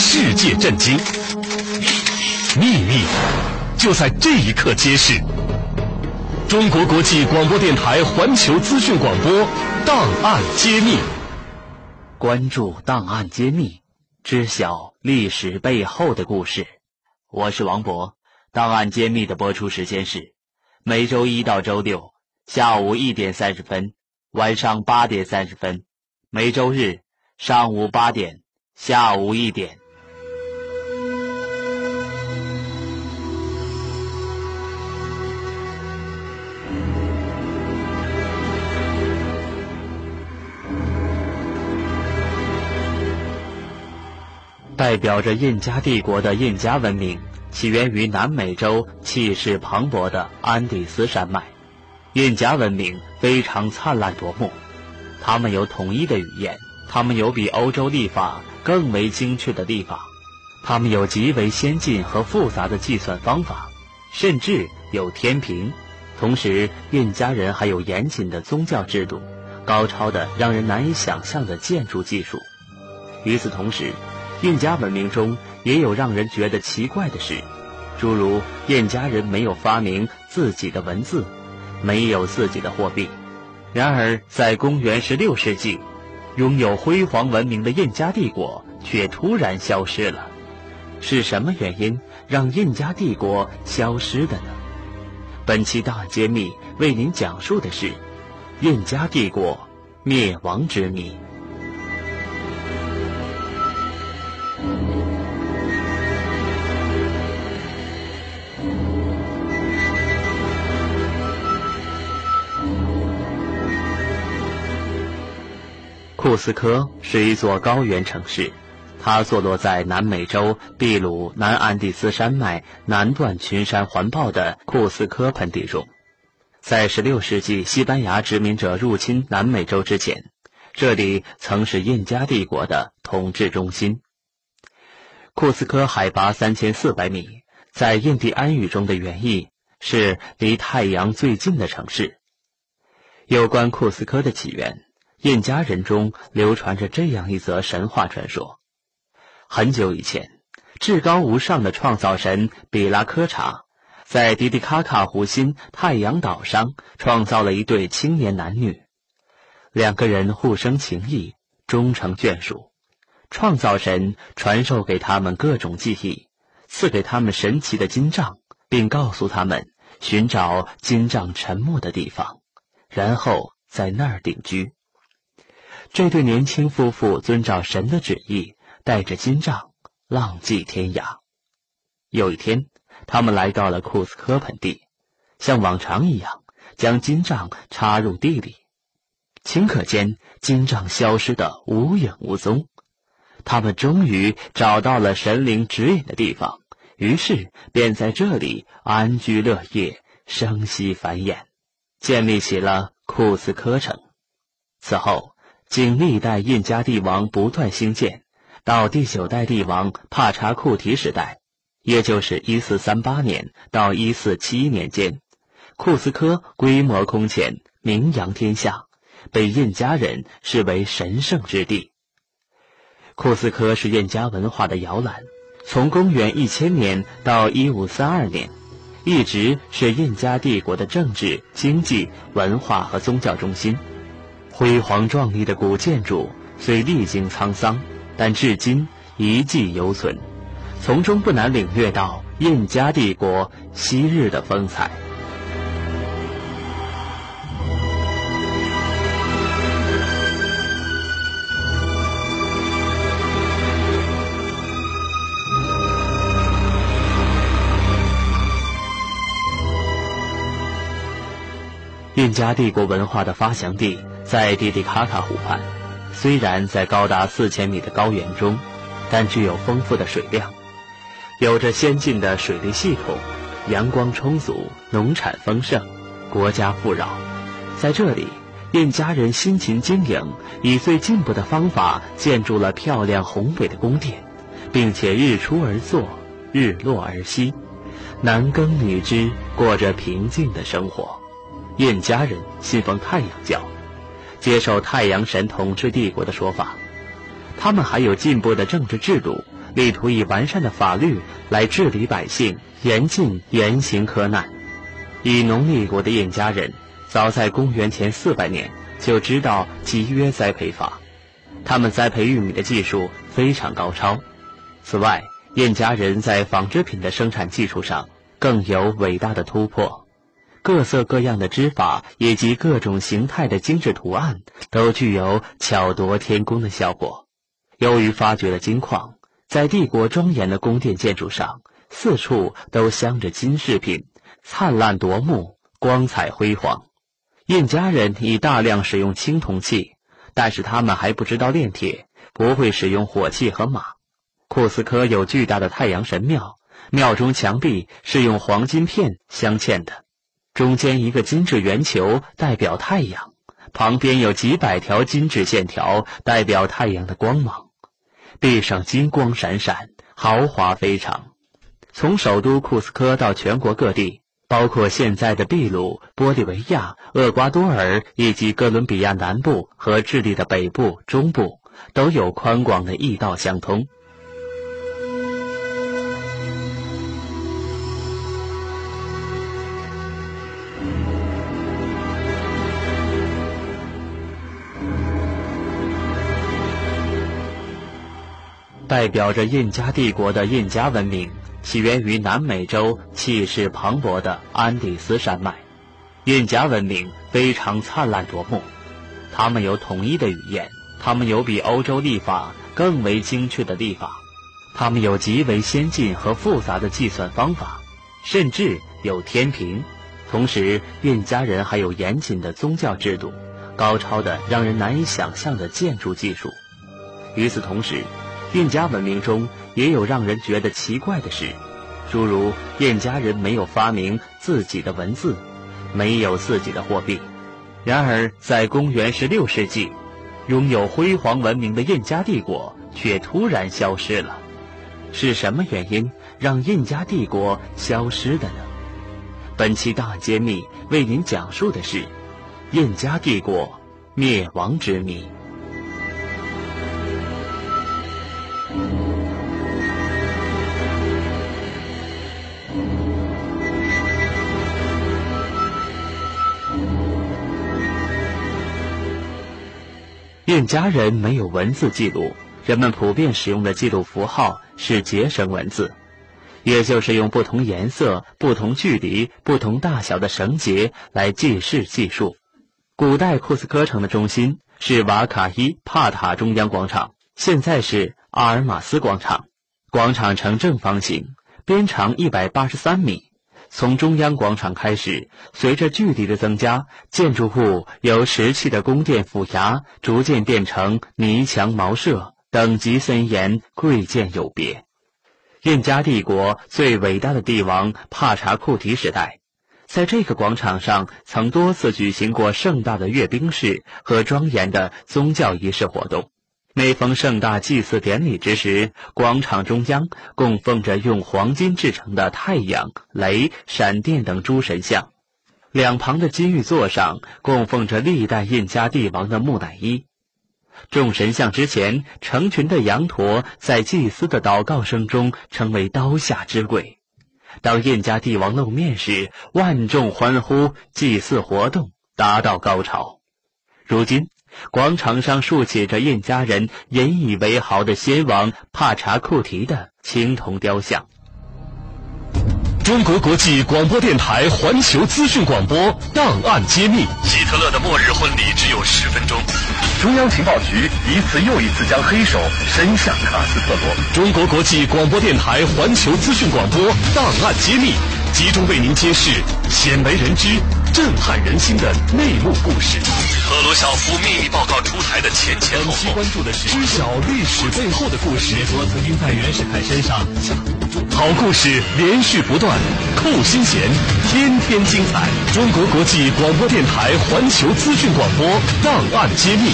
世界震惊，秘密就在这一刻揭示。中国国际广播电台环球资讯广播档案揭秘，关注档案揭秘，知晓历史背后的故事。我是王博，档案揭秘的播出时间是每周一到周六下午一点三十分，晚上八点三十分；每周日上午八点。下午一点，代表着印加帝国的印加文明，起源于南美洲气势磅礴的安第斯山脉。印加文明非常灿烂夺目，他们有统一的语言，他们有比欧洲历法。更为精确的地方，他们有极为先进和复杂的计算方法，甚至有天平。同时，印加人还有严谨的宗教制度，高超的让人难以想象的建筑技术。与此同时，印加文明中也有让人觉得奇怪的事，诸如印加人没有发明自己的文字，没有自己的货币。然而，在公元十六世纪。拥有辉煌文明的印加帝国却突然消失了，是什么原因让印加帝国消失的呢？本期大揭秘为您讲述的是印加帝国灭亡之谜。库斯科是一座高原城市，它坐落在南美洲秘鲁南安第斯山脉南段群山环抱的库斯科盆地中。在16世纪西班牙殖民者入侵南美洲之前，这里曾是印加帝国的统治中心。库斯科海拔3400米，在印第安语中的原意是离太阳最近的城市。有关库斯科的起源。印加人中流传着这样一则神话传说：很久以前，至高无上的创造神比拉科查在迪迪卡卡湖心太阳岛上创造了一对青年男女，两个人互生情谊，终成眷属。创造神传授给他们各种技艺，赐给他们神奇的金杖，并告诉他们寻找金杖沉没的地方，然后在那儿定居。这对年轻夫妇遵照神的旨意，带着金杖浪迹天涯。有一天，他们来到了库斯科盆地，像往常一样将金杖插入地里。顷刻间，金杖消失得无影无踪。他们终于找到了神灵指引的地方，于是便在这里安居乐业，生息繁衍，建立起了库斯科城。此后。经历代印加帝王不断兴建，到第九代帝王帕查库提时代，也就是一四三八年到一四七一年间，库斯科规模空前，名扬天下，被印加人视为神圣之地。库斯科是印加文化的摇篮，从公元一千年到一五三二年，一直是印加帝国的政治、经济、文化和宗教中心。辉煌壮丽的古建筑虽历经沧桑，但至今遗迹犹存，从中不难领略到印加帝国昔日的风采。印加帝国文化的发祥地。在蒂蒂卡卡湖畔，虽然在高达四千米的高原中，但具有丰富的水量，有着先进的水利系统，阳光充足，农产丰盛，国家富饶。在这里，印加人辛勤经营，以最进步的方法建筑了漂亮宏伟的宫殿，并且日出而作，日落而息，男耕女织，过着平静的生活。印加人信奉太阳教。接受太阳神统治帝国的说法，他们还有进步的政治制度，力图以完善的法律来治理百姓，严禁严刑苛难。以农立国的印加人，早在公元前四百年就知道集约栽培法，他们栽培玉米的技术非常高超。此外，印加人在纺织品的生产技术上更有伟大的突破。各色各样的织法以及各种形态的精致图案，都具有巧夺天工的效果。由于发掘了金矿，在帝国庄严的宫殿建筑上，四处都镶着金饰品，灿烂夺目，光彩辉煌。印加人已大量使用青铜器，但是他们还不知道炼铁，不会使用火器和马。库斯科有巨大的太阳神庙，庙中墙壁是用黄金片镶嵌的。中间一个金质圆球代表太阳，旁边有几百条金质线条代表太阳的光芒，壁上金光闪闪，豪华非常。从首都库斯科到全国各地，包括现在的秘鲁、玻利维亚、厄瓜多尔以及哥伦比亚南部和智利的北部、中部，都有宽广的驿道相通。代表着印加帝国的印加文明，起源于南美洲气势磅礴的安第斯山脉。印加文明非常灿烂夺目，他们有统一的语言，他们有比欧洲历法更为精确的历法，他们有极为先进和复杂的计算方法，甚至有天平。同时，印加人还有严谨的宗教制度，高超的让人难以想象的建筑技术。与此同时，印加文明中也有让人觉得奇怪的事，诸如印加人没有发明自己的文字，没有自己的货币。然而，在公元十六世纪，拥有辉煌文明的印加帝国却突然消失了。是什么原因让印加帝国消失的呢？本期大揭秘为您讲述的是印加帝国灭亡之谜。印加人没有文字记录，人们普遍使用的记录符号是结绳文字，也就是用不同颜色、不同距离、不同大小的绳结来记事计数。古代库斯科城的中心是瓦卡伊帕塔中央广场，现在是阿尔马斯广场。广场呈正方形，边长一百八十三米。从中央广场开始，随着距离的增加，建筑物由石砌的宫殿府衙逐渐变成泥墙茅舍，等级森严，贵贱有别。印加帝国最伟大的帝王帕查库提时代，在这个广场上曾多次举行过盛大的阅兵式和庄严的宗教仪式活动。每逢盛大祭祀典礼之时，广场中央供奉着用黄金制成的太阳、雷、闪电等诸神像，两旁的金玉座上供奉着历代印加帝王的木乃伊。众神像之前，成群的羊驼在祭司的祷告声中成为刀下之鬼。当印加帝王露面时，万众欢呼，祭祀活动达到高潮。如今。广场上竖起着印加人引以为豪的先王帕查库提的青铜雕像。中国国际广播电台环球资讯广播档案揭秘：希特勒的末日婚礼只有十分钟。中央情报局一次又一次将黑手伸向卡斯特罗。中国国际广播电台环球资讯广播档案揭秘，集中为您揭示鲜为人知。震撼人心的内幕故事，赫鲁晓夫秘密报告出台的前前后后。本期关注的是知晓历史背后的故事。说曾经在袁世凯身上下赌注。好故事连续不断，扣心弦，天天精彩。中国国际广播电台环球资讯广播档案揭秘。